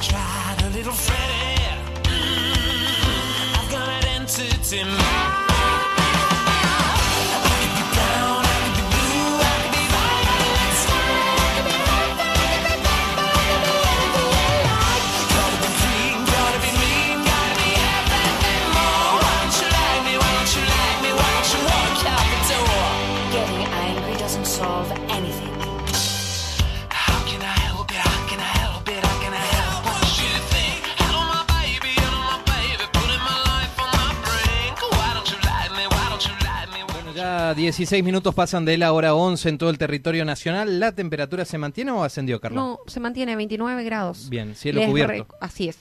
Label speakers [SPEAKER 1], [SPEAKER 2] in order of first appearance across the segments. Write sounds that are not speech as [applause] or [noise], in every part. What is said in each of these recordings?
[SPEAKER 1] tried a little Freddie. Mm, I've got an entity mind.
[SPEAKER 2] 16 minutos pasan de la hora 11 en todo el territorio nacional. ¿La temperatura se mantiene o ascendió, Carlos?
[SPEAKER 3] No, se mantiene 29 grados.
[SPEAKER 2] Bien, cielo
[SPEAKER 3] Les
[SPEAKER 2] cubierto.
[SPEAKER 3] así es.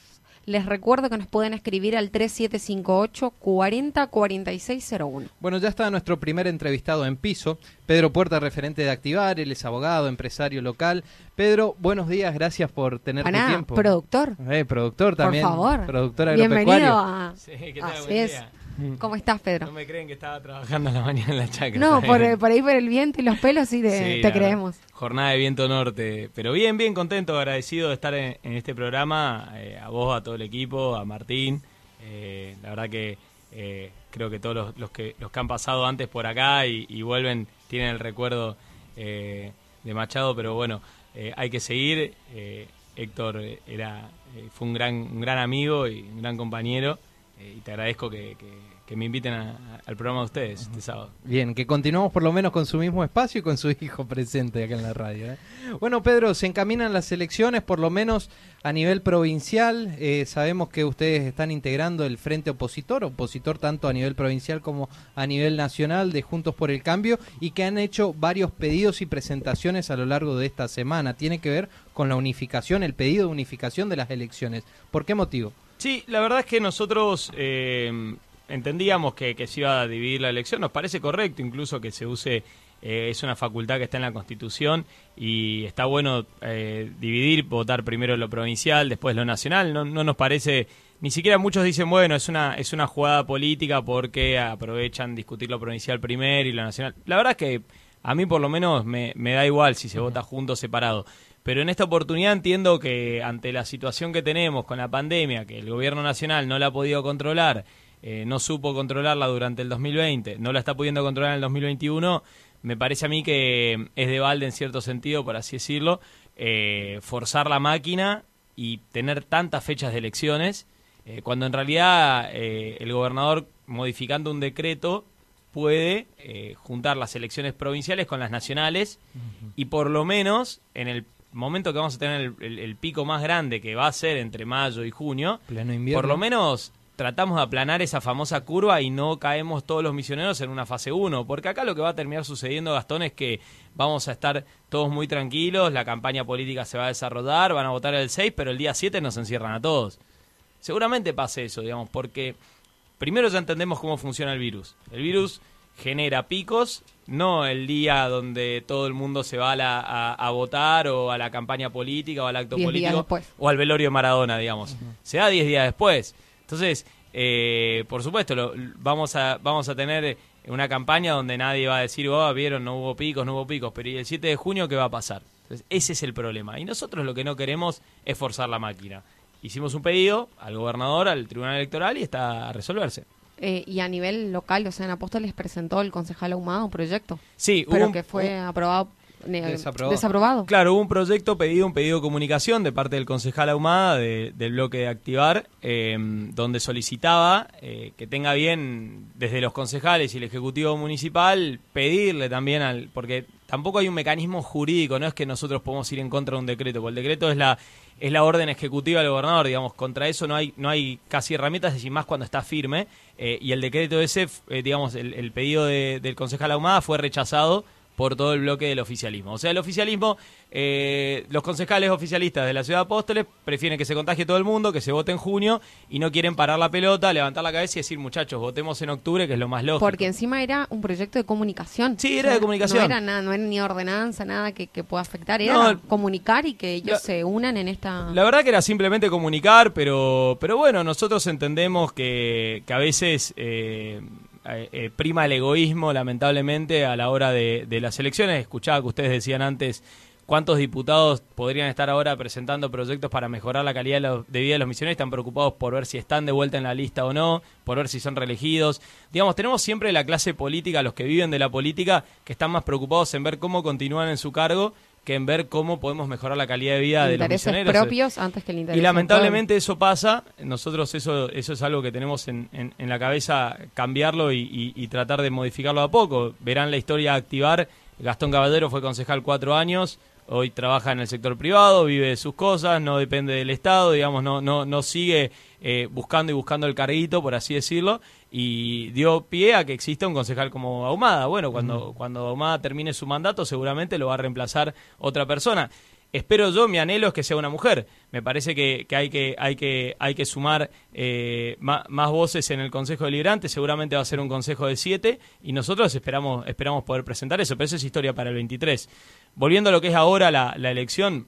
[SPEAKER 3] Les recuerdo que nos pueden escribir al 3758 40 4601.
[SPEAKER 2] Bueno, ya está nuestro primer entrevistado en piso, Pedro Puerta, referente de Activar, él es abogado, empresario local. Pedro, buenos días, gracias por tener tu tiempo.
[SPEAKER 3] productor.
[SPEAKER 2] Eh, productor también.
[SPEAKER 3] Por favor.
[SPEAKER 2] Productor
[SPEAKER 3] Bienvenido
[SPEAKER 2] agropecuario.
[SPEAKER 3] a...
[SPEAKER 4] Sí, ¿qué tal?
[SPEAKER 3] Así
[SPEAKER 4] Buen
[SPEAKER 3] es.
[SPEAKER 4] Día.
[SPEAKER 3] ¿Cómo estás, Pedro?
[SPEAKER 4] No me creen que estaba trabajando a la [laughs] mañana en la chacra.
[SPEAKER 3] No, por, por ahí por el viento y los pelos sí, te,
[SPEAKER 4] Sí,
[SPEAKER 3] te
[SPEAKER 4] la verdad.
[SPEAKER 3] creemos.
[SPEAKER 4] Jornada de viento norte. Pero bien, bien contento, agradecido de estar en, en este programa. eh, a vos, a todo el equipo, a Martín. Eh, la verdad que eh, creo que todos los, los que, los que han pasado antes por acá y, y vuelven tienen el recuerdo eh, de Machado. Pero bueno, eh, hay que seguir. Eh, Héctor era, fue un gran, un gran amigo y un gran compañero. Eh, y te agradezco que, que- me inviten a- al programa de ustedes este sábado.
[SPEAKER 2] Bien, que continuamos por lo menos con su mismo espacio y con su [laughs] hijo presente acá en la radio. ¿eh? Bueno, Pedro, se encaminan las elecciones, por lo menos a nivel provincial. Eh, sabemos que ustedes están integrando el frente opositor, opositor tanto a nivel provincial como a nivel nacional de Juntos por el Cambio, y que han hecho varios pedidos y presentaciones a lo largo de esta semana. Tiene que ver con la unificación, el pedido de unificación de las elecciones. ¿Por qué motivo?
[SPEAKER 4] Sí, la verdad es que nosotros eh, entendíamos que, que se iba a dividir la elección. Nos parece correcto incluso que se use, eh, es una facultad que está en la Constitución y está bueno eh, dividir, votar primero lo provincial, después lo nacional. No, no nos parece, ni siquiera muchos dicen, bueno, es una, es una jugada política porque aprovechan discutir lo provincial primero y lo nacional. La verdad es que a mí por lo menos me, me da igual si se vota junto o separado. Pero en esta oportunidad entiendo que ante la situación que tenemos con la pandemia, que el gobierno nacional no la ha podido controlar, eh, no supo controlarla durante el 2020, no la está pudiendo controlar en el 2021, me parece a mí que es de balde en cierto sentido, por así decirlo, eh, forzar la máquina y tener tantas fechas de elecciones, eh, cuando en realidad eh, el gobernador, modificando un decreto, puede eh, juntar las elecciones provinciales con las nacionales y por lo menos en el momento que vamos a tener el, el- el pico más grande que va a ser entre mayo y junio,
[SPEAKER 2] Pleno invierno.
[SPEAKER 4] por lo menos tratamos de aplanar esa famosa curva y no caemos todos los misioneros en una fase 1, porque acá lo que va a terminar sucediendo, Gastón, es que vamos a estar todos muy tranquilos, la campaña política se va a desarrollar, van a votar el 6, pero el día 7 nos encierran a todos. Seguramente pase eso, digamos, porque primero ya entendemos cómo funciona el virus. El virus genera picos, no el día donde todo el mundo se va a, la- a- a votar o a la campaña política o al acto
[SPEAKER 3] Diez
[SPEAKER 4] político o al velorio de Maradona, digamos. Se da 10 días después. Entonces, eh, por supuesto, lo- vamos, a, vamos a tener una campaña donde nadie va a decir, oh, vieron, no hubo picos, no hubo picos, pero ¿y el 7 de junio qué va a pasar? Entonces, ese es el problema. Y nosotros lo que no queremos es forzar la máquina. Hicimos un pedido al gobernador, al tribunal electoral y está a resolverse.
[SPEAKER 3] Eh, y a nivel local, o sea, en Apóstoles presentó el concejal ahumado un proyecto,
[SPEAKER 4] Sí, hubo
[SPEAKER 3] pero
[SPEAKER 4] un-
[SPEAKER 3] que fue aprobado, ne-
[SPEAKER 2] Desaprobado.
[SPEAKER 3] desaprobado.
[SPEAKER 4] Claro, hubo un proyecto pedido, un pedido de comunicación de parte del concejal Ahumada de- del bloque de Activar, eh, donde solicitaba eh, que tenga bien desde los concejales y el Ejecutivo Municipal pedirle también al... porque tampoco hay un mecanismo jurídico, no es que nosotros podemos ir en contra de un decreto, porque el decreto es la es la orden ejecutiva del gobernador, digamos, contra eso no hay no hay casi herramientas, y más cuando está firme, eh, y el decreto ese, eh, digamos, el, el pedido de- del concejal Ahumada fue rechazado por todo el bloque del oficialismo. O sea, el oficialismo, eh, los concejales oficialistas de la ciudad de Apóstoles prefieren que se contagie todo el mundo, que se vote en junio y no quieren parar la pelota, levantar la cabeza y decir, muchachos, votemos en octubre, que es lo más lógico.
[SPEAKER 3] Porque encima era un proyecto de comunicación.
[SPEAKER 4] Sí, era de comunicación.
[SPEAKER 3] No era nada, no era ni ordenanza, nada que, que pueda afectar. Era
[SPEAKER 4] No,
[SPEAKER 3] comunicar y que ellos
[SPEAKER 4] la-
[SPEAKER 3] se unan en esta.
[SPEAKER 4] La verdad que era simplemente comunicar, pero, pero bueno, nosotros entendemos que, que a veces eh, eh, eh, prima el egoísmo, lamentablemente, a la hora de, las elecciones. Escuchaba que ustedes decían antes cuántos diputados podrían estar ahora presentando proyectos para mejorar la calidad de, de vida de los misioneros. Están preocupados por ver si están de vuelta en la lista o no, por ver si son reelegidos. Digamos, tenemos siempre la clase política, los que viven de la política, que están más preocupados en ver cómo continúan en su cargo que en ver cómo podemos mejorar la calidad de vida de los misioneros.
[SPEAKER 3] propios antes que el interés
[SPEAKER 4] Y lamentablemente eso pasa, nosotros eso, eso es algo que tenemos en, en- en la cabeza, cambiarlo y, y- y tratar de modificarlo a poco. Verán la historia activar, Gastón Caballero fue concejal cuatro años, hoy trabaja en el sector privado, vive de sus cosas, no depende del Estado, digamos, no, no, no sigue eh, buscando y buscando el carguito, por así decirlo, y dio pie a que exista un concejal como Ahumada. Bueno, cuando, cuando Ahumada termine su mandato seguramente lo va a reemplazar otra persona. Espero yo, mi anhelo es que sea una mujer. Me parece que, que hay que hay que hay que sumar eh, ma- más, voces en el Consejo Deliberante. Seguramente va a ser un consejo de siete y nosotros esperamos esperamos poder presentar eso. Pero eso es historia para el 23. Volviendo a lo que es ahora la, la elección,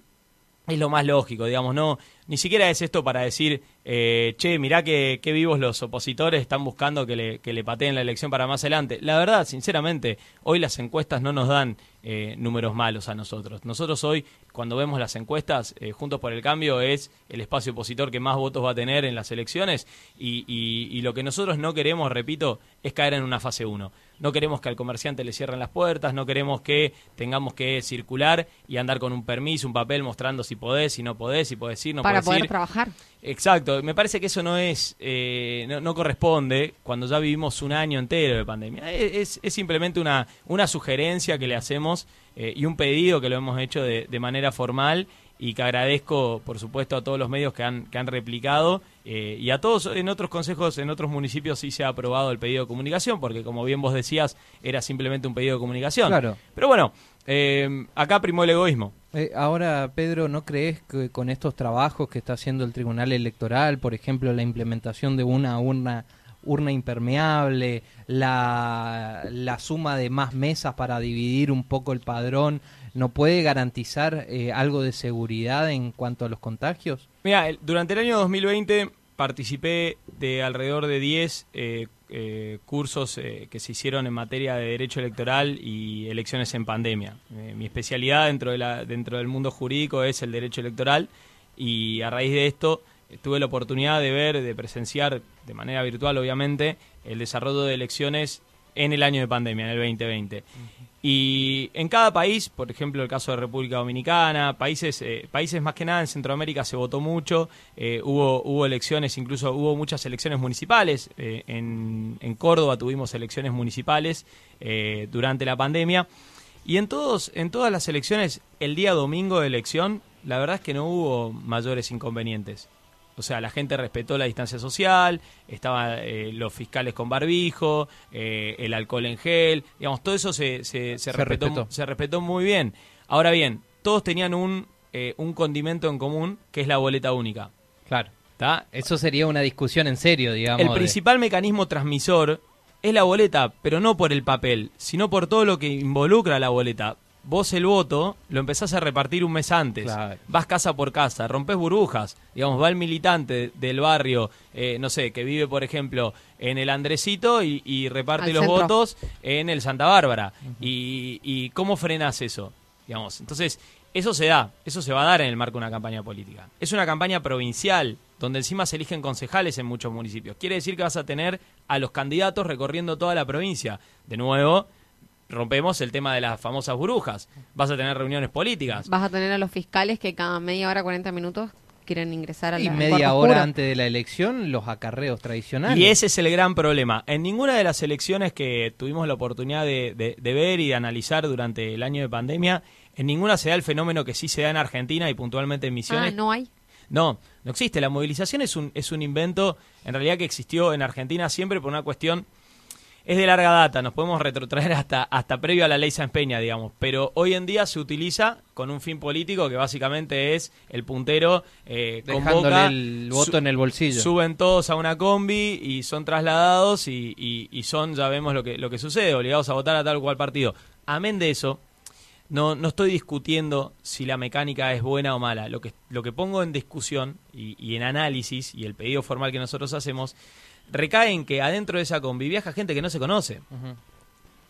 [SPEAKER 4] es lo más lógico, digamos, no, ni siquiera es esto para decir, eh, che, mirá que, que vivos los opositores están buscando que le, que le pateen la elección para más adelante. La verdad, sinceramente, hoy las encuestas no nos dan eh, números malos a nosotros. Nosotros hoy, cuando vemos las encuestas, eh, Juntos por el Cambio es el espacio opositor que más votos va a tener en las elecciones y, y- y lo que nosotros no queremos, repito, es caer en una fase 1. No queremos que al comerciante le cierren las puertas, no queremos que tengamos que circular y andar con un permiso, un papel mostrando si podés, si no podés, si podés ir, no
[SPEAKER 3] Para
[SPEAKER 4] podés
[SPEAKER 3] poder
[SPEAKER 4] ir.
[SPEAKER 3] trabajar.
[SPEAKER 4] Exacto, me parece que eso no es, eh, no, no corresponde cuando ya vivimos un año entero de pandemia. Es, es- es simplemente una, una sugerencia que le hacemos eh, y un pedido que lo hemos hecho de, de manera formal y que agradezco, por supuesto, a todos los medios que han, que han replicado eh, y a todos en otros consejos, en otros municipios sí se ha aprobado el pedido de comunicación, porque como bien vos decías, era simplemente un pedido de comunicación.
[SPEAKER 2] Claro.
[SPEAKER 4] Pero bueno, eh, acá primó el egoísmo.
[SPEAKER 2] Eh, ahora, Pedro, ¿no crees que con estos trabajos que está haciendo el Tribunal Electoral, por ejemplo, la implementación de una urna, urna impermeable, la, la suma de más mesas para dividir un poco el padrón, ¿no puede garantizar eh, algo de seguridad en cuanto a los contagios?
[SPEAKER 4] Mira, durante el año 2020 participé de alrededor de 10 eh, eh, cursos que se hicieron en materia de derecho electoral y elecciones en pandemia. Mi especialidad dentro, de la, dentro del mundo jurídico es el derecho electoral y a raíz de esto tuve la oportunidad de ver, de presenciar de manera virtual obviamente, el desarrollo de elecciones en el año de pandemia, en el 2020. Y en cada país, por ejemplo el caso de República Dominicana, países, eh, países más que nada en Centroamérica se votó mucho, eh, hubo, hubo elecciones, incluso hubo muchas elecciones municipales, eh, en, en Córdoba tuvimos elecciones municipales eh, durante la pandemia, y en, todos, en todas las elecciones, el día domingo de elección, la verdad es que no hubo mayores inconvenientes. O sea, la gente respetó la distancia social, estaban eh, los fiscales con barbijo, eh, el alcohol en gel, digamos, todo eso se, se, se
[SPEAKER 2] Se
[SPEAKER 4] respetó,
[SPEAKER 2] respetó.
[SPEAKER 4] se respetó muy bien. Ahora bien, todos tenían un, eh, un condimento en común, que es la boleta única.
[SPEAKER 2] Claro.
[SPEAKER 4] ¿tá?
[SPEAKER 2] Eso sería una discusión en serio, digamos.
[SPEAKER 4] El
[SPEAKER 2] de-
[SPEAKER 4] principal mecanismo transmisor es la boleta, pero no por el papel, sino por todo lo que involucra la boleta. Vos el voto lo empezás a repartir un mes antes.
[SPEAKER 2] Claro.
[SPEAKER 4] Vas casa por casa, rompes burbujas. Digamos, va el militante del barrio, eh, no sé, que vive, por ejemplo, en el Andresito y, y reparte
[SPEAKER 3] Al
[SPEAKER 4] los
[SPEAKER 3] centro.
[SPEAKER 4] votos en el Santa Bárbara. y, y cómo frenas eso? Digamos, entonces, eso se da, eso se va a dar en el marco de una campaña política. Es una campaña provincial, donde encima se eligen concejales en muchos municipios. Quiere decir que vas a tener a los candidatos recorriendo toda la provincia. De nuevo, rompemos el tema de las famosas burbujas. Vas a tener reuniones políticas.
[SPEAKER 3] Vas a tener a los fiscales que cada media hora, 40 minutos quieren ingresar a la
[SPEAKER 2] Y media hora
[SPEAKER 3] oscuro.
[SPEAKER 2] antes de la elección, los acarreos tradicionales.
[SPEAKER 4] Y ese es el gran problema. En ninguna de las elecciones que tuvimos la oportunidad de, de- de ver y de analizar durante el año de pandemia, en ninguna se da el fenómeno que sí se da en Argentina y puntualmente en Misiones.
[SPEAKER 3] Ah, no hay.
[SPEAKER 4] No, no existe. La movilización es un, es un invento, en realidad, que existió en Argentina siempre por una cuestión. Es de larga data, nos podemos retrotraer hasta, hasta previo a la ley Sáenz Peña, digamos, pero hoy en día se utiliza con un fin político que básicamente es el puntero eh,
[SPEAKER 2] Dejándole
[SPEAKER 4] convoca,
[SPEAKER 2] el voto en el bolsillo.
[SPEAKER 4] Suben todos a una combi y son trasladados y, y- y son, ya vemos lo que, lo que sucede, obligados a votar a tal o cual partido. Amén de eso, no, no estoy discutiendo si la mecánica es buena o mala. Lo que, lo que pongo en discusión y, y en análisis, y el pedido formal que nosotros hacemos, recae en que adentro de esa combi viaja gente que no se conoce.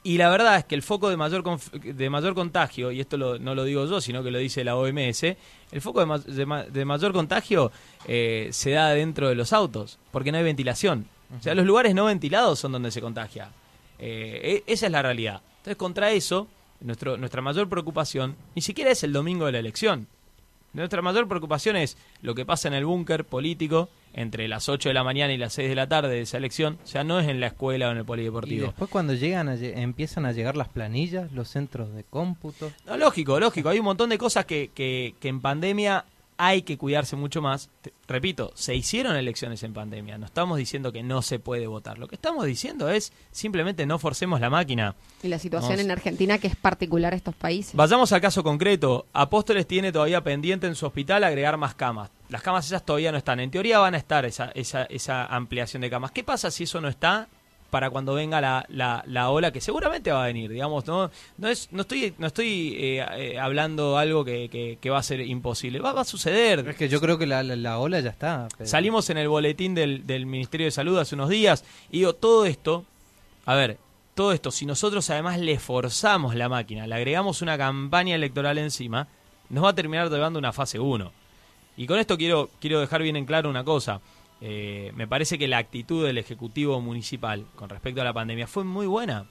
[SPEAKER 4] Y la verdad es que el foco de mayor, de mayor contagio, y esto lo- no lo digo yo, sino que lo dice la OMS, el foco de, ma- de ma- de mayor contagio eh, se da dentro de los autos, porque no hay ventilación. O sea, los lugares no ventilados son donde se contagia. Eh, e- esa es la realidad. Entonces, contra eso, nuestro, nuestra mayor preocupación ni siquiera es el domingo de la elección. Nuestra mayor preocupación es lo que pasa en el búnker político entre las 8 de la mañana y las 6 de la tarde de esa elección. O sea, no es en la escuela o en el
[SPEAKER 2] Y
[SPEAKER 4] polideportivo.
[SPEAKER 2] después cuando llegan a empiezan a llegar las planillas, los centros de cómputo.
[SPEAKER 4] No, lógico, lógico. Hay un montón de cosas que, que, que en pandemia hay que cuidarse mucho más. Te- repito, se hicieron elecciones en pandemia. No estamos diciendo que no se puede votar. Lo que estamos diciendo es simplemente no forcemos la máquina.
[SPEAKER 3] Y la situación en Argentina que es particular a estos países.
[SPEAKER 4] Vayamos al caso concreto. Apóstoles tiene todavía pendiente en su hospital agregar más camas. Las camas esas todavía no están. En teoría van a estar esa, esa, esa ampliación de camas. ¿Qué pasa si eso no está para cuando venga la, la, la ola que seguramente va a venir? Digamos, no, no, es, no estoy, no estoy eh, eh, hablando algo que, que- que va a ser imposible. Va, va a suceder.
[SPEAKER 2] Es que yo creo que la, la- la ola ya está.
[SPEAKER 4] Salimos en el boletín del, del Ministerio de Salud hace unos días y digo, todo esto, a ver, todo esto, si nosotros además le forzamos la máquina, le agregamos una campaña electoral encima, nos va a terminar llevando una fase 1. Y con esto quiero, quiero dejar bien en claro una cosa. Eh, me parece que la actitud del Ejecutivo Municipal con respecto a la pandemia fue muy buena.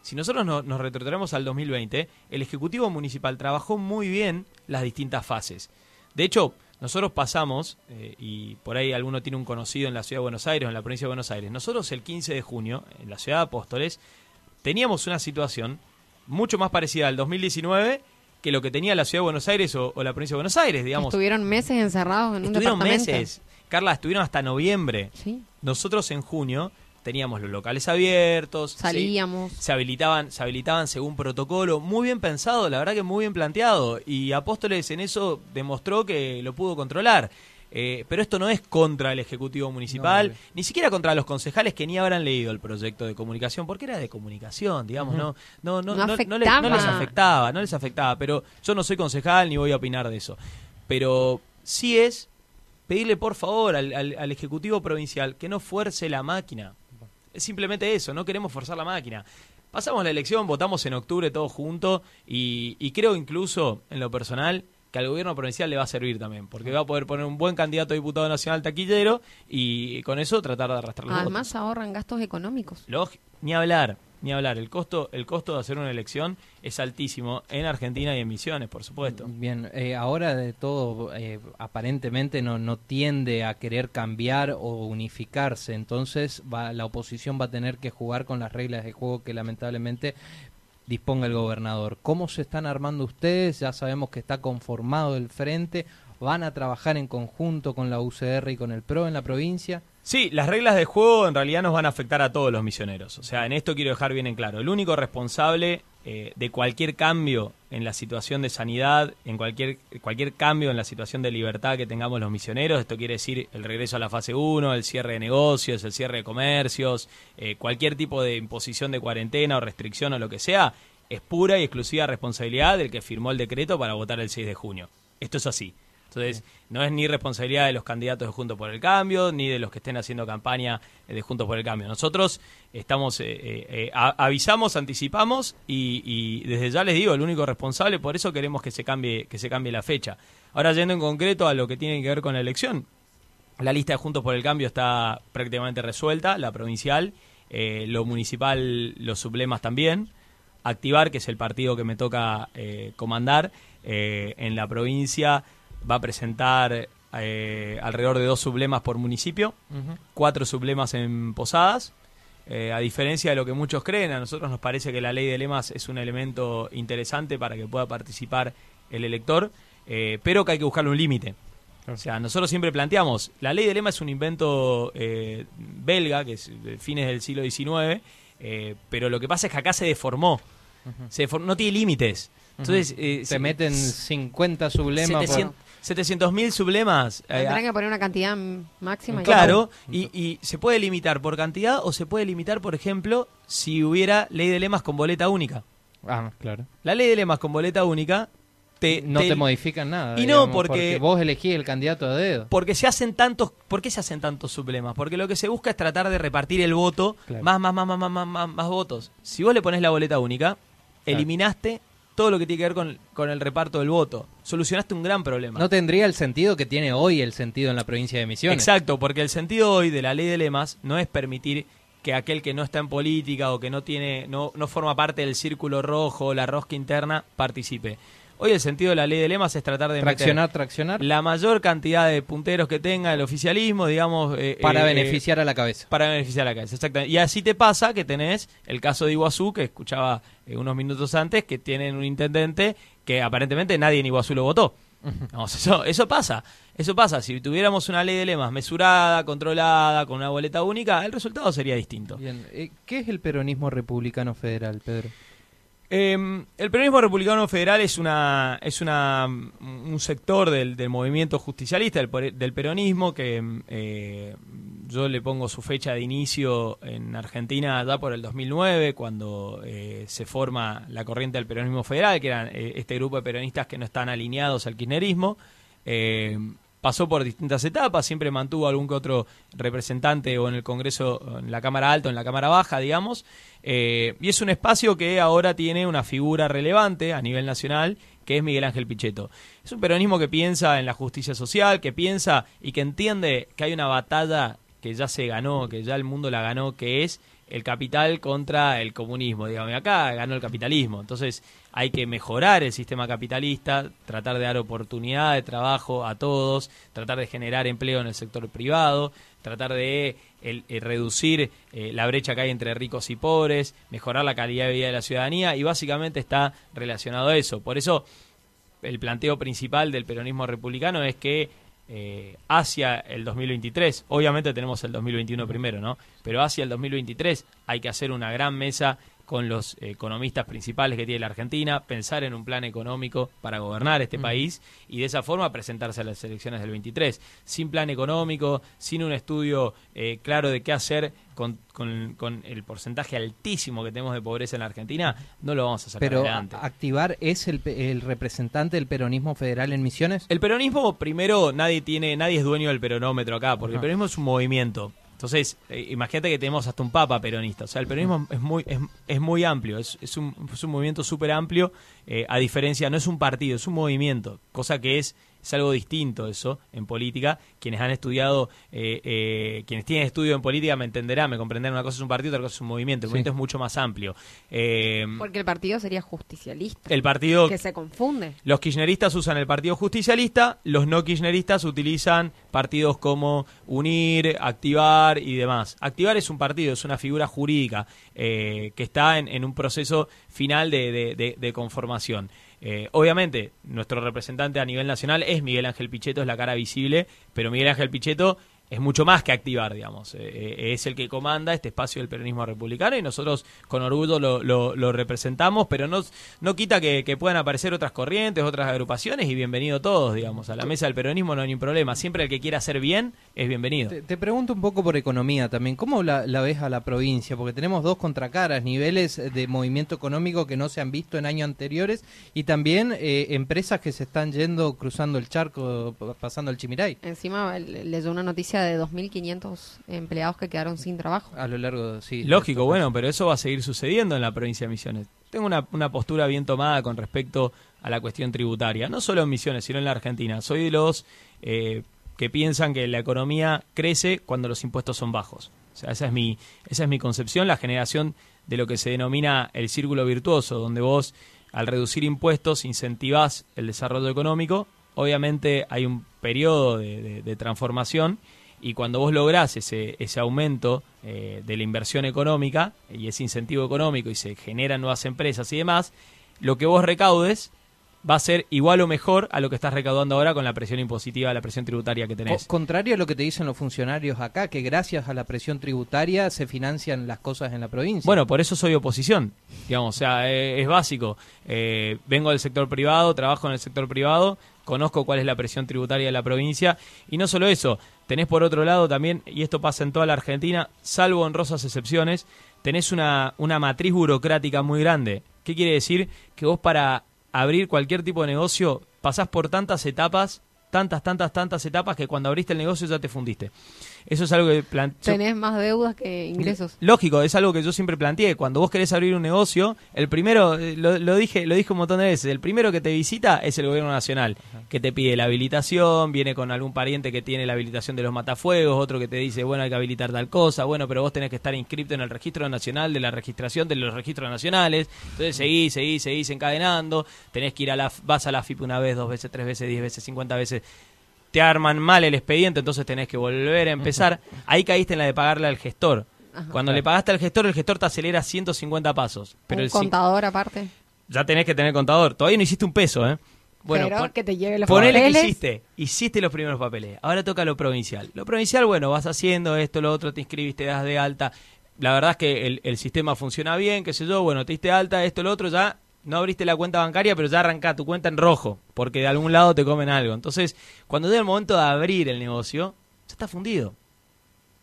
[SPEAKER 4] Si nosotros no- nos retrotraemos al 2020, el Ejecutivo Municipal trabajó muy bien las distintas fases. De hecho, nosotros pasamos, eh, y por ahí alguno tiene un conocido en la Ciudad de Buenos Aires o en la provincia de Buenos Aires, nosotros el 15 de junio, en la Ciudad de Apóstoles, teníamos una situación mucho más parecida al 2019 que lo que tenía la Ciudad de Buenos Aires o, o la provincia de Buenos Aires, digamos.
[SPEAKER 3] Estuvieron meses encerrados en un
[SPEAKER 4] Estuvieron
[SPEAKER 3] departamento.
[SPEAKER 4] meses. Carla, estuvieron hasta noviembre.
[SPEAKER 3] Sí.
[SPEAKER 4] Nosotros en junio teníamos los locales abiertos. ¿sí?
[SPEAKER 3] Salíamos.
[SPEAKER 4] se habilitaban, se habilitaban según protocolo, muy bien pensado, la verdad que muy bien planteado. Y Apóstoles en eso demostró que lo pudo controlar. Eh, pero esto no es contra el Ejecutivo Municipal,
[SPEAKER 2] No, no.
[SPEAKER 4] ni siquiera contra los concejales que ni habrán leído el proyecto de comunicación, porque era de comunicación, digamos, no, no, no,
[SPEAKER 3] No
[SPEAKER 4] no, no les, no les
[SPEAKER 3] afectaba.
[SPEAKER 4] afectaba, no les afectaba, pero yo no soy concejal ni voy a opinar de eso. Pero sí es pedirle por favor al, al- Ejecutivo Provincial que no fuerce la máquina. Es simplemente eso, no queremos forzar la máquina. Pasamos la elección, votamos en octubre todos juntos y, y creo incluso, en lo personal, que al gobierno provincial le va a servir también, porque va a poder poner un buen candidato a diputado nacional taquillero y con eso tratar de arrastrar los
[SPEAKER 3] Además
[SPEAKER 4] votos.
[SPEAKER 3] ahorran gastos económicos.
[SPEAKER 4] Lógi- ni hablar, ni hablar. El costo, el costo de hacer una elección es altísimo en Argentina y en Misiones, por supuesto.
[SPEAKER 2] Bien, eh, ahora de todo eh, aparentemente no, no tiende a querer cambiar o unificarse, entonces va, la oposición va a tener que jugar con las reglas de juego que lamentablemente disponga el gobernador. ¿Cómo se están armando ustedes? Ya sabemos que está conformado el frente, van a trabajar en conjunto con la UCR y con el PRO en la provincia.
[SPEAKER 4] Sí, las reglas de juego en realidad nos van a afectar a todos los misioneros. O sea, en esto quiero dejar bien en claro. El único responsable eh, de cualquier cambio en la situación de sanidad, en cualquier, cualquier cambio en la situación de libertad que tengamos los misioneros, esto quiere decir el regreso a la fase 1, el cierre de negocios, el cierre de comercios, eh, cualquier tipo de imposición de cuarentena o restricción o lo que sea, es pura y exclusiva responsabilidad del que firmó el decreto para votar el 6 de junio. Esto es así. Entonces, no es ni responsabilidad de los candidatos de Juntos por el Cambio, ni de los que estén haciendo campaña eh, de Juntos por el Cambio. Nosotros estamos, eh, eh, eh, avisamos, anticipamos y, y desde ya les digo, el único responsable, por eso queremos que se cambie, que se cambie la fecha. Ahora, yendo en concreto a lo que tiene que ver con la elección, la lista de Juntos por el Cambio está prácticamente resuelta, la provincial, eh, lo municipal, los sublemas también. Activar, que es el partido que me toca eh, comandar en la provincia, va a presentar eh, alrededor de dos sublemas por municipio, cuatro sublemas en Posadas. Eh, a diferencia de lo que muchos creen, a nosotros nos parece que la ley de lemas es un elemento interesante para que pueda participar el elector, eh, pero que hay que buscarle un límite. O sea, nosotros siempre planteamos, la ley de lema es un invento eh, belga, que es de fines del siglo XIX, Eh, pero lo que pasa es que acá se deformó. se deformó, no tiene límites. Entonces, eh,
[SPEAKER 2] Se
[SPEAKER 4] se-
[SPEAKER 2] meten 50 sublemas. por-
[SPEAKER 4] 700 700.000 sublemas. eh,
[SPEAKER 3] Tendrán que poner una cantidad máxima.
[SPEAKER 4] Claro, y, y se puede limitar por cantidad o se puede limitar, por ejemplo, si hubiera ley de lemas con boleta única.
[SPEAKER 2] Ah, claro.
[SPEAKER 4] La ley de lemas con boleta única te,
[SPEAKER 2] No te, modifican nada.
[SPEAKER 4] Y no,
[SPEAKER 2] digamos,
[SPEAKER 4] porque-
[SPEAKER 2] vos elegís el candidato a dedo.
[SPEAKER 4] Porque se hacen tantos, ¿por qué se hacen tantos sublemas? Porque lo que se busca es tratar de repartir el voto,
[SPEAKER 2] Claro.
[SPEAKER 4] más, más, más, más, más, más, más, más votos. Si vos le pones la boleta única, eliminaste todo lo que tiene que ver con, con el reparto del voto. Solucionaste un gran problema.
[SPEAKER 2] No tendría el sentido que tiene hoy el sentido en la provincia de Misiones.
[SPEAKER 4] Exacto, porque el sentido hoy de la ley de lemas no es permitir que aquel que no está en política o que no tiene, no, no forma parte del círculo rojo o la rosca interna participe. Hoy el sentido de la ley de lemas es tratar de
[SPEAKER 2] Traccionar,
[SPEAKER 4] meter
[SPEAKER 2] traccionar.
[SPEAKER 4] la mayor cantidad de punteros que tenga el oficialismo, digamos, eh,
[SPEAKER 2] para
[SPEAKER 4] eh,
[SPEAKER 2] beneficiar a la cabeza.
[SPEAKER 4] para beneficiar a la cabeza, exactamente. Y así te pasa que tenés el caso de Iguazú, que escuchaba eh, unos minutos antes, que tienen un intendente que aparentemente nadie en Iguazú lo votó. Eso, eso pasa, eso pasa. Si tuviéramos una ley de lemas mesurada, controlada, con una boleta única, el resultado sería distinto.
[SPEAKER 2] Bien, eh, ¿Qué es el peronismo republicano federal, Pedro?
[SPEAKER 4] Eh, el peronismo republicano federal es una es una un sector del, del movimiento justicialista del, peronismo que eh, yo le pongo su fecha de inicio en Argentina ya por el 2009 cuando eh, se forma la corriente del peronismo federal que eran eh, este grupo de peronistas que no están alineados al kirchnerismo. Eh, pasó por distintas etapas, siempre mantuvo algún que otro representante o en el Congreso, en la Cámara Alta o en la Cámara Baja, digamos, eh, y es un espacio que ahora tiene una figura relevante a nivel nacional, que es Miguel Ángel Pichetto. Es un peronismo que piensa en la justicia social, que piensa y que entiende que hay una batalla que ya se ganó, que ya el mundo la ganó, que es el capital contra el comunismo, digamos, acá ganó el capitalismo. Entonces hay que mejorar el sistema capitalista, tratar de dar oportunidad de trabajo a todos, tratar de generar empleo en el sector privado, tratar de eh, reducir eh, la brecha que hay entre ricos y pobres, mejorar la calidad de vida de la ciudadanía y básicamente está relacionado a eso. Por eso el planteo principal del peronismo republicano es que eh, hacia el 2023, obviamente tenemos el 2021 primero, ¿no? Pero hacia el 2023 hay que hacer una gran mesa con los economistas principales que tiene la Argentina, pensar en un plan económico para gobernar este país y de esa forma presentarse a las elecciones del 23. Sin plan económico, sin un estudio eh, claro de qué hacer con, con- con el porcentaje altísimo que tenemos de pobreza en la Argentina, no lo vamos a sacar
[SPEAKER 2] Pero
[SPEAKER 4] adelante.
[SPEAKER 2] activar es el, el representante del peronismo federal en Misiones.
[SPEAKER 4] El peronismo, primero, nadie tiene, nadie es dueño del peronómetro acá, porque el peronismo es un movimiento. Entonces, eh, imagínate que tenemos hasta un papa peronista. O sea, el peronismo es muy, es, es muy amplio, es, es un, es un movimiento súper amplio, eh, a diferencia, no es un partido, es un movimiento, cosa que es, es algo distinto eso en política. Quienes han estudiado, eh, eh, quienes tienen estudio en política me entenderán, me comprenderán. Una cosa es un partido, otra cosa es un movimiento. El
[SPEAKER 2] Sí.
[SPEAKER 4] movimiento es mucho más amplio. Eh,
[SPEAKER 3] Porque el partido sería justicialista.
[SPEAKER 4] el partido
[SPEAKER 3] Que se confunde.
[SPEAKER 4] los kirchneristas usan el partido justicialista, los no kirchneristas utilizan partidos como Unir, Activar y demás. Activar es un partido, es una figura jurídica eh, que está en, en un proceso final de, de- de- de conformación. Eh, obviamente, nuestro representante a nivel nacional es Miguel Ángel Pichetto, es la cara visible, pero Miguel Ángel Pichetto es mucho más que activar, digamos. Eh, eh, es el que comanda este espacio del peronismo republicano y nosotros con orgullo lo, lo- lo representamos, pero no, no quita que, que puedan aparecer otras corrientes, otras agrupaciones y bienvenido todos, digamos. A la mesa del peronismo no hay ningún problema. Siempre el que quiera hacer bien es bienvenido.
[SPEAKER 2] Te, te pregunto un poco por economía también. ¿Cómo la, la ves a la provincia? Porque tenemos dos contracaras, niveles de movimiento económico que no se han visto en años anteriores y también eh, empresas que se están yendo, cruzando el charco, pasando el Chimiray
[SPEAKER 3] Encima le- leyó una noticia de 2.500 empleados que quedaron sin trabajo.
[SPEAKER 2] a lo largo. Sí,
[SPEAKER 4] Lógico, bueno, pero eso va a seguir sucediendo en la provincia de Misiones. Tengo una, una postura bien tomada con respecto a la cuestión tributaria, no solo en Misiones, sino en la Argentina. Soy de los eh, que piensan que la economía crece cuando los impuestos son bajos. O sea, esa es mi, esa es mi concepción, la generación de lo que se denomina el círculo virtuoso, donde vos, al reducir impuestos, incentivás el desarrollo económico. Obviamente hay un periodo de, de- de transformación y cuando vos lográs ese, ese aumento eh, de la inversión económica y ese incentivo económico y se generan nuevas empresas y demás, lo que vos recaudes va a ser igual o mejor a lo que estás recaudando ahora con la presión impositiva, la presión tributaria que tenés.
[SPEAKER 2] Co- contrario a lo que te dicen los funcionarios acá, que gracias a la presión tributaria se financian las cosas en la provincia.
[SPEAKER 4] Bueno, por eso soy oposición, digamos, o sea, eh, es básico. Eh, vengo del sector privado, trabajo en el sector privado, conozco cuál es la presión tributaria de la provincia y no solo eso, tenés por otro lado también, y esto pasa en toda la Argentina, salvo honrosas excepciones, tenés una, una matriz burocrática muy grande. ¿Qué quiere decir? Que vos para abrir cualquier tipo de negocio pasás por tantas etapas, tantas, tantas, tantas etapas que cuando abriste el negocio ya te fundiste. Eso es algo que plan- yo-
[SPEAKER 3] Tenés más deudas que ingresos.
[SPEAKER 4] Lógico, es algo que yo siempre planteé. Cuando vos querés abrir un negocio, el primero, eh, lo, lo dije lo dije un montón de veces, el primero que te visita es el gobierno nacional, que te pide la habilitación, viene con algún pariente que tiene la habilitación de los matafuegos, otro que te dice, bueno, hay que habilitar tal cosa, bueno, pero vos tenés que estar inscrito en el registro nacional de la registración de los registros nacionales. Entonces seguís, seguís, seguís encadenando, tenés que ir a la, vas a la FIP una vez, dos veces, tres veces, diez veces, cincuenta veces te arman mal el expediente, entonces tenés que volver a empezar. Ahí caíste en la de pagarle al gestor. Cuando le pagaste al gestor, el gestor te acelera 150 pasos. Pero
[SPEAKER 3] un
[SPEAKER 4] el
[SPEAKER 3] contador aparte.
[SPEAKER 4] ya tenés que tener contador. Todavía no hiciste un peso, ¿eh? Bueno,
[SPEAKER 3] pero
[SPEAKER 4] pon-
[SPEAKER 3] que te lleve los
[SPEAKER 4] ponele que hiciste. Hiciste los primeros papeles. Ahora toca lo provincial. Lo provincial, bueno, vas haciendo esto, lo otro, te inscribiste, das de alta. La verdad es que el, el sistema funciona bien, qué sé yo, bueno, te diste alta, esto, lo otro, ya no abriste la cuenta bancaria, pero ya arranca tu cuenta en rojo, porque de algún lado te comen algo. Entonces, cuando llega el momento de abrir el negocio, ya está fundido.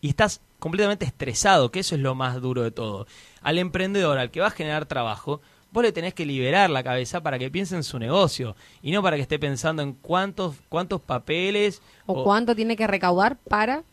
[SPEAKER 4] Y estás completamente estresado, que eso es lo más duro de todo. Al emprendedor, al que va a generar trabajo, vos le tenés que liberar la cabeza para que piense en su negocio y no para que esté pensando en cuántos cuántos papeles
[SPEAKER 3] O
[SPEAKER 4] o-
[SPEAKER 3] cuánto tiene que recaudar para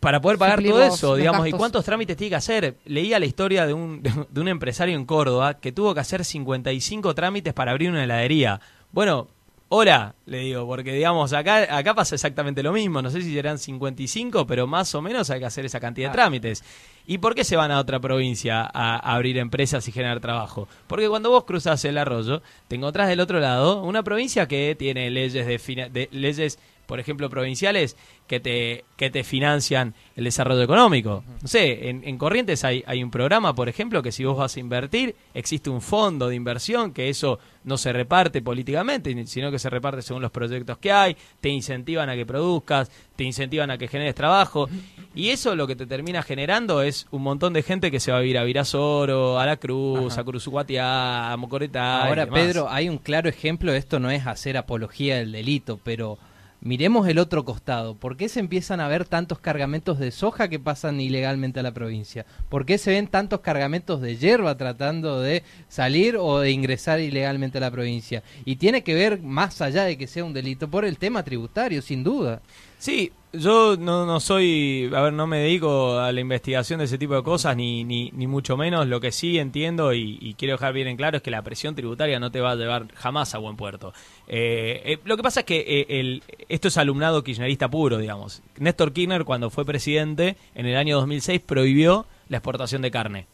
[SPEAKER 4] para poder pagar
[SPEAKER 3] suplir
[SPEAKER 4] todo eso, digamos, y cuántos trámites tiene que hacer. Leía la historia de un, de un empresario en Córdoba que tuvo que hacer 55 trámites para abrir una heladería. Bueno, hola, le digo, porque digamos, acá, acá pasa exactamente lo mismo. No sé si serán 55, pero más o menos hay que hacer esa cantidad de trámites. ¿Y por qué se van a otra provincia a, a abrir empresas y generar trabajo? Porque cuando vos cruzas el arroyo, te encontrás del otro lado una provincia que tiene leyes de, fina- de leyes por ejemplo, provinciales que te, que te financian el desarrollo económico. No sé, en, en Corrientes hay, hay un programa, por ejemplo, que si vos vas a invertir, existe un fondo de inversión, que eso no se reparte políticamente, sino que se reparte según los proyectos que hay, te incentivan a que produzcas, te incentivan a que generes trabajo, y eso lo que te termina generando es un montón de gente que se va a vivir a Virasoro, a La Cruz, a Curuzuguatiá, a Mocoretá. y
[SPEAKER 2] Ahora,
[SPEAKER 4] demás.
[SPEAKER 2] Pedro, hay un claro ejemplo, esto no es hacer apología del delito, pero miremos el otro costado. ¿Por qué se empiezan a ver tantos cargamentos de soja que pasan ilegalmente a la provincia? ¿Por qué se ven tantos cargamentos de hierba tratando de salir o de ingresar ilegalmente a la provincia? Y tiene que ver, más allá de que sea un delito, por el tema tributario, sin duda.
[SPEAKER 4] Sí, yo no, no soy, a ver, no me dedico a la investigación de ese tipo de cosas, ni, ni, ni mucho menos. Lo que sí entiendo y, quiero dejar bien en claro es que la presión tributaria no te va a llevar jamás a buen puerto. Eh, eh, lo que pasa es que eh, el, esto es alumnado kirchnerista puro, digamos. Néstor Kirchner, cuando fue presidente, en el año 2006 prohibió la exportación de carne.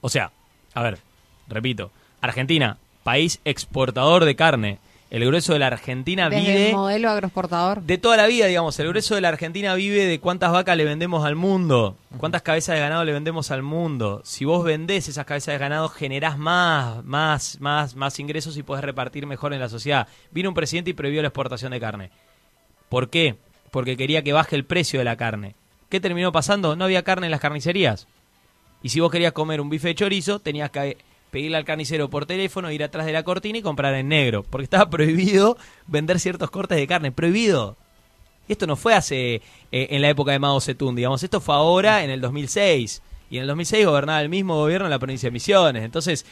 [SPEAKER 4] O sea, a ver, repito, Argentina, país exportador de carne. El grueso de la Argentina
[SPEAKER 3] desde
[SPEAKER 4] vive
[SPEAKER 3] el modelo agroexportador.
[SPEAKER 4] de toda la vida, digamos, el grueso de la Argentina vive de cuántas vacas le vendemos al mundo, cuántas cabezas de ganado le vendemos al mundo. Si vos vendés esas cabezas de ganado, generás más, más, más, más ingresos y podés repartir mejor en la sociedad. Vino un presidente y prohibió la exportación de carne. ¿Por qué? Porque quería que baje el precio de la carne. ¿Qué terminó pasando? No había carne en las carnicerías. Y si vos querías comer un bife de chorizo, tenías que pedirle al carnicero por teléfono, ir atrás de la cortina y comprar en negro. Porque estaba prohibido vender ciertos cortes de carne. Prohibido. Esto no fue hace eh, en la época de Mao Zedong, digamos. Esto fue ahora en el 2006. Y en el 2006 gobernaba el mismo gobierno en la provincia de Misiones. Entonces,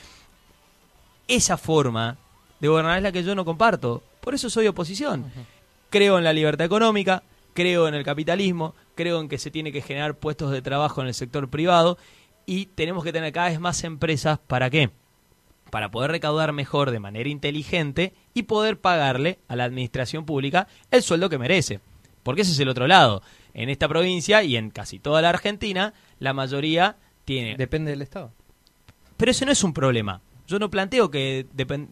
[SPEAKER 4] esa forma de gobernar es la que yo no comparto. Por eso soy oposición. Creo en la libertad económica, creo en el capitalismo, creo en que se tiene que generar puestos de trabajo en el sector privado y tenemos que tener cada vez más empresas. ¿Para qué? Para poder recaudar mejor de manera inteligente y poder pagarle a la administración pública el sueldo que merece. Porque ese es el otro lado. En esta provincia y en casi toda la Argentina, la mayoría tiene
[SPEAKER 2] Depende del Estado.
[SPEAKER 4] pero eso no es un problema. Yo no planteo que,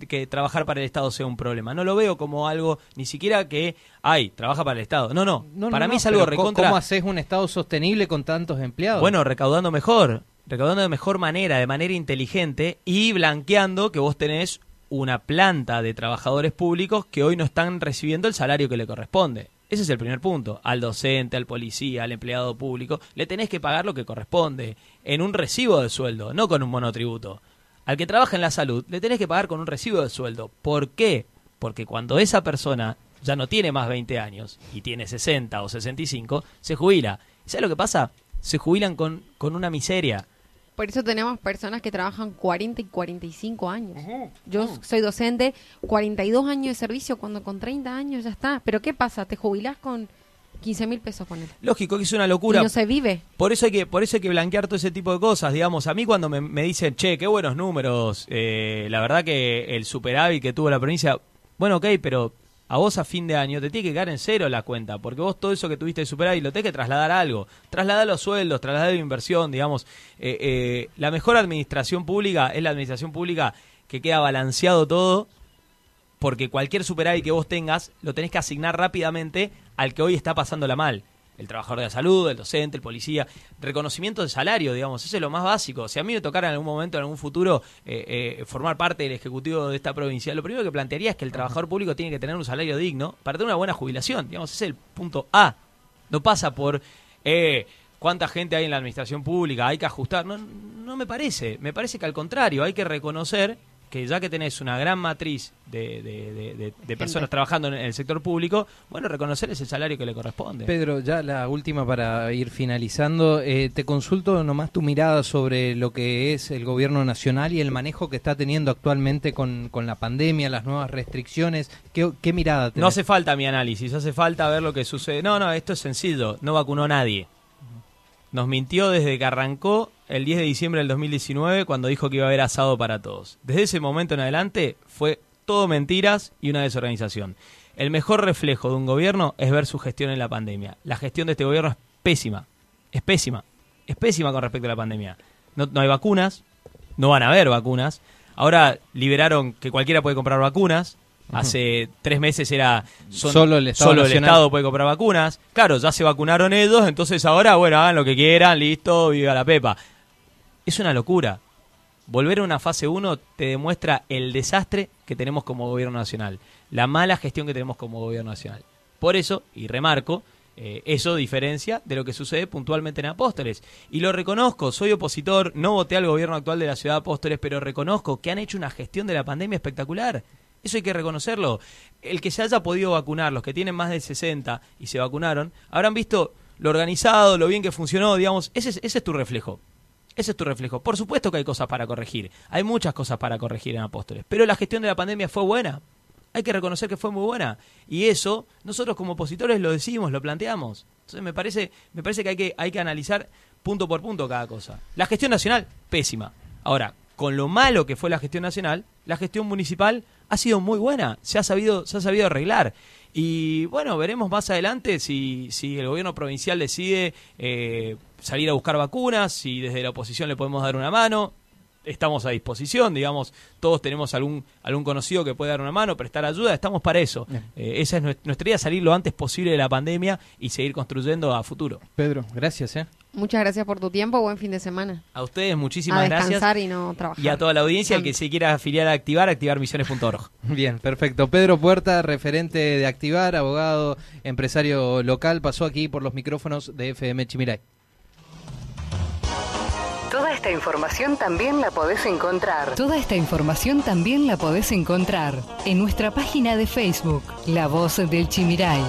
[SPEAKER 4] que trabajar para el Estado sea un problema. No lo veo como algo, ni siquiera que, ay, trabaja para el Estado. No, no.
[SPEAKER 2] No, no,
[SPEAKER 4] para mí
[SPEAKER 2] no,
[SPEAKER 4] es algo
[SPEAKER 2] pero ¿cómo-
[SPEAKER 4] recontra.
[SPEAKER 2] ¿Cómo haces un Estado sostenible con tantos empleados?
[SPEAKER 4] Bueno, recaudando mejor. Recaudando de mejor manera, de manera inteligente y blanqueando que vos tenés una planta de trabajadores públicos que hoy no están recibiendo el salario que le corresponde. Ese es el primer punto. Al docente, al policía, al empleado público, le tenés que pagar lo que corresponde, en un recibo de sueldo, no con un monotributo. Al que trabaja en la salud, le tenés que pagar con un recibo de sueldo. ¿Por qué? Porque cuando esa persona ya no tiene más 20 años y tiene 60 o 65, se jubila. ¿Sabes lo que pasa? Se jubilan con, con una miseria.
[SPEAKER 3] Por eso tenemos personas que trabajan 40 y 45 años. Yo soy docente, 42 años de servicio, cuando con 30 años ya está. Pero ¿qué pasa? Te jubilás con 15 mil pesos, ponele.
[SPEAKER 4] Lógico que es una
[SPEAKER 3] Y
[SPEAKER 4] locura.
[SPEAKER 3] no se vive.
[SPEAKER 4] Por eso hay que, por eso hay que blanquear todo ese tipo de cosas, digamos. A mí cuando me, me dicen, che, qué buenos números, eh, la verdad que el superávit que tuvo la provincia, bueno, ok, pero a vos a fin de año te tiene que quedar en cero la cuenta, porque vos todo eso que tuviste de superávit lo tenés que trasladar a algo. Trasladar los sueldos, trasladar la inversión, digamos. Eh, eh, la mejor administración pública es la administración pública que queda balanceado todo porque cualquier superávit que vos tengas lo tenés que asignar rápidamente al que hoy está pasándola mal. El trabajador de la salud, el docente, el policía. Reconocimiento de salario, digamos, eso es lo más básico. Si a mí me tocara en algún momento, en algún futuro, eh, eh, formar parte del ejecutivo de esta provincia, lo primero que plantearía es que el trabajador público tiene que tener un salario digno para tener una buena jubilación. Digamos, ese es el punto A. No pasa por eh, cuánta gente hay en la administración pública, hay que ajustar. No, no me parece. Me parece que al contrario, hay que reconocer que ya que tenés una gran matriz de, de- de- de- de personas trabajando en el sector público, bueno, reconocer ese salario que le corresponde.
[SPEAKER 2] Pedro, ya la última para ir finalizando. Eh, te consulto nomás tu mirada sobre lo que es el gobierno nacional y el manejo que está teniendo actualmente con, con la pandemia, las nuevas restricciones. ¿Qué, qué mirada tenés?
[SPEAKER 4] No hace falta mi análisis, hace falta ver lo que sucede. No, no, esto es sencillo, no vacunó nadie. Nos mintió desde que arrancó el 10 de diciembre del 2019 cuando dijo que iba a haber asado para todos. Desde ese momento en adelante fue todo mentiras y una desorganización. El mejor reflejo de un gobierno es ver su gestión en la pandemia. La gestión de este gobierno es pésima, es pésima, es pésima con respecto a la pandemia. No, no hay vacunas, no van a haber vacunas. Ahora liberaron que cualquiera puede comprar vacunas. Hace tres meses era son-
[SPEAKER 2] Solo el Estado
[SPEAKER 4] solo el. Estado puede comprar vacunas. Claro, ya se vacunaron ellos, entonces ahora, bueno, hagan lo que quieran, listo, viva la pepa. Es una locura. Volver a una fase 1 te demuestra el desastre que tenemos como gobierno nacional, la mala gestión que tenemos como gobierno nacional. Por eso, y remarco, eh, eso diferencia de lo que sucede puntualmente en Apóstoles. Y lo reconozco, soy opositor, no voté al gobierno actual de la ciudad de Apóstoles, pero reconozco que han hecho una gestión de la pandemia espectacular. Eso hay que reconocerlo. El que se haya podido vacunar, los que tienen más de 60 y se vacunaron, habrán visto lo organizado, lo bien que funcionó, digamos, ese es, ese es tu reflejo. Ese es tu reflejo. Por supuesto que hay cosas para corregir. Hay muchas cosas para corregir en Apóstoles. Pero la gestión de la pandemia fue buena. Hay que reconocer que fue muy buena. Y eso, nosotros como opositores lo decimos, lo planteamos. Entonces me parece, me parece que hay que, hay que analizar punto por punto cada cosa. La gestión nacional, pésima. Ahora, con lo malo que fue la gestión nacional, la gestión municipal ha sido muy buena. Se ha sabido, se ha sabido arreglar. Y bueno, veremos más adelante si, si el gobierno provincial decide eh, salir a buscar vacunas, si desde la oposición le podemos dar una mano. Estamos a disposición, digamos, todos tenemos algún, algún conocido que puede dar una mano, prestar ayuda, estamos para eso. Eh, esa es nuestra, nuestra idea, salir lo antes posible de la pandemia y seguir construyendo a futuro.
[SPEAKER 2] Pedro, gracias. ¿eh?
[SPEAKER 3] Muchas gracias por tu tiempo. Buen fin de semana.
[SPEAKER 4] A ustedes muchísimas
[SPEAKER 3] a
[SPEAKER 4] gracias.
[SPEAKER 3] descansar y no trabajar.
[SPEAKER 4] Y a toda la audiencia, el que se quiera afiliar a Activar, activarmisiones.org. [laughs]
[SPEAKER 2] Bien, perfecto. Pedro Puerta, referente de Activar, abogado, empresario local, pasó aquí por los micrófonos de FM Chimiray.
[SPEAKER 5] Toda esta información también la podés encontrar.
[SPEAKER 6] Toda esta información también la podés encontrar en nuestra página de Facebook, La Voz del Chimiray.